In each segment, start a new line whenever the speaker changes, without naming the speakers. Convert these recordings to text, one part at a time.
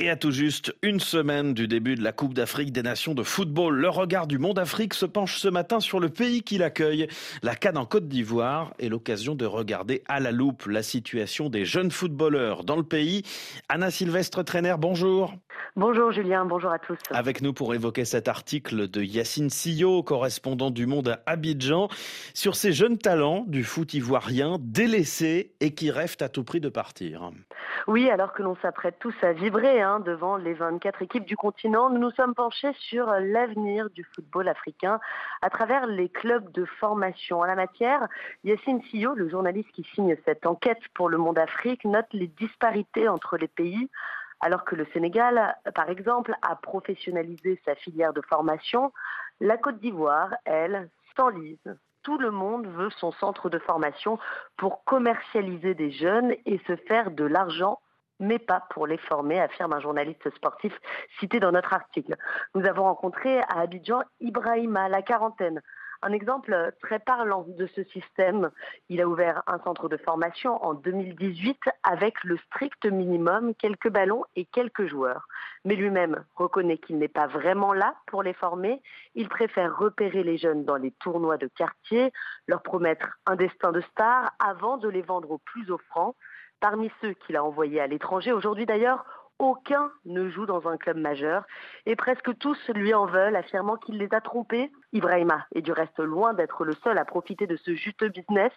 Et à tout juste une semaine du début de la Coupe d'Afrique des Nations de football, le regard du monde Afrique se penche ce matin sur le pays qui l'accueille. La Cannes en Côte d'Ivoire est l'occasion de regarder à la loupe la situation des jeunes footballeurs dans le pays. Anna Sylvestre Trainer, bonjour.
Bonjour Julien, bonjour à tous.
Avec nous pour évoquer cet article de Yacine Sillot, correspondant du Monde à Abidjan, sur ces jeunes talents du foot ivoirien délaissés et qui rêvent à tout prix de partir.
Oui, alors que l'on s'apprête tous à vibrer hein, devant les 24 équipes du continent, nous nous sommes penchés sur l'avenir du football africain à travers les clubs de formation. En la matière, Yacine Sillot, le journaliste qui signe cette enquête pour le Monde Afrique, note les disparités entre les pays alors que le Sénégal, par exemple, a professionnalisé sa filière de formation, la Côte d'Ivoire, elle, s'enlise tout le monde veut son centre de formation pour commercialiser des jeunes et se faire de l'argent mais pas pour les former, affirme un journaliste sportif cité dans notre article. Nous avons rencontré à Abidjan Ibrahima, la quarantaine, un exemple très parlant de ce système, il a ouvert un centre de formation en 2018 avec le strict minimum, quelques ballons et quelques joueurs. Mais lui-même reconnaît qu'il n'est pas vraiment là pour les former. Il préfère repérer les jeunes dans les tournois de quartier, leur promettre un destin de star avant de les vendre au plus offrant. Parmi ceux qu'il a envoyés à l'étranger, aujourd'hui d'ailleurs, aucun ne joue dans un club majeur et presque tous lui en veulent, affirmant qu'il les a trompés. Ibrahima est du reste loin d'être le seul à profiter de ce juteux business.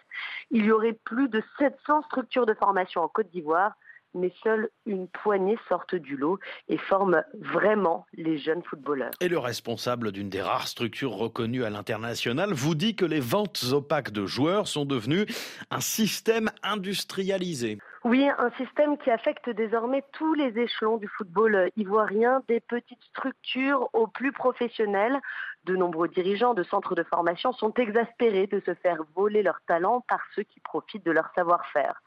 Il y aurait plus de 700 structures de formation en Côte d'Ivoire mais seule une poignée sortent du lot et forment vraiment les jeunes footballeurs.
Et le responsable d'une des rares structures reconnues à l'international vous dit que les ventes opaques de joueurs sont devenues un système industrialisé.
Oui, un système qui affecte désormais tous les échelons du football ivoirien, des petites structures aux plus professionnels. De nombreux dirigeants de centres de formation sont exaspérés de se faire voler leur talent par ceux qui profitent de leur savoir-faire.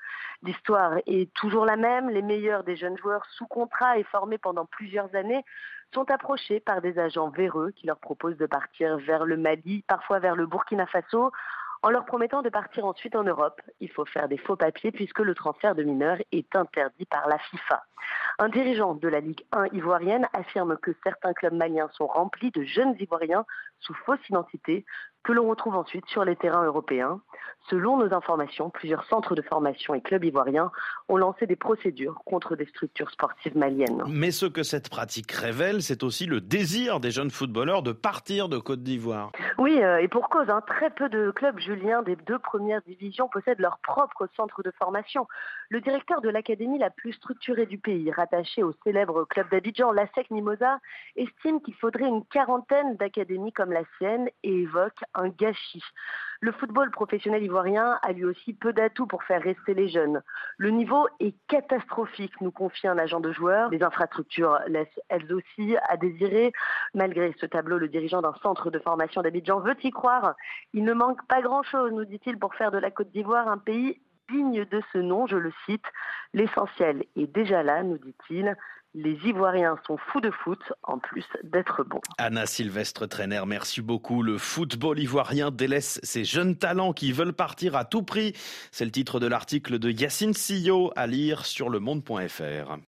L'histoire est toujours la même, les meilleurs des jeunes joueurs sous contrat et formés pendant plusieurs années sont approchés par des agents véreux qui leur proposent de partir vers le Mali, parfois vers le Burkina Faso, en leur promettant de partir ensuite en Europe. Il faut faire des faux papiers puisque le transfert de mineurs est interdit par la FIFA. Un dirigeant de la Ligue 1 ivoirienne affirme que certains clubs maliens sont remplis de jeunes Ivoiriens sous fausse identité que l'on retrouve ensuite sur les terrains européens. Selon nos informations, plusieurs centres de formation et clubs ivoiriens ont lancé des procédures contre des structures sportives maliennes.
Mais ce que cette pratique révèle, c'est aussi le désir des jeunes footballeurs de partir de Côte d'Ivoire.
Oui, euh, et pour cause, hein, très peu de clubs juliens des deux premières divisions possèdent leur propre centre de formation. Le directeur de l'académie la plus structurée du pays, rattaché au célèbre club d'Abidjan, l'ASEC Mimosa, estime qu'il faudrait une quarantaine d'académies comme la sienne et évoque un gâchis. Le football professionnel ivoirien a lui aussi peu d'atouts pour faire rester les jeunes. Le niveau est catastrophique, nous confie un agent de joueurs. Les infrastructures laissent elles aussi à désirer. Malgré ce tableau, le dirigeant d'un centre de formation d'Abidjan veut y croire. Il ne manque pas grand-chose, nous dit-il, pour faire de la Côte d'Ivoire un pays digne de ce nom, je le cite. L'essentiel est déjà là, nous dit-il. Les Ivoiriens sont fous de foot, en plus d'être bons.
Anna Sylvestre Trainer, merci beaucoup. Le football ivoirien délaisse ses jeunes talents qui veulent partir à tout prix. C'est le titre de l'article de Yacine Sillot à lire sur le monde.fr.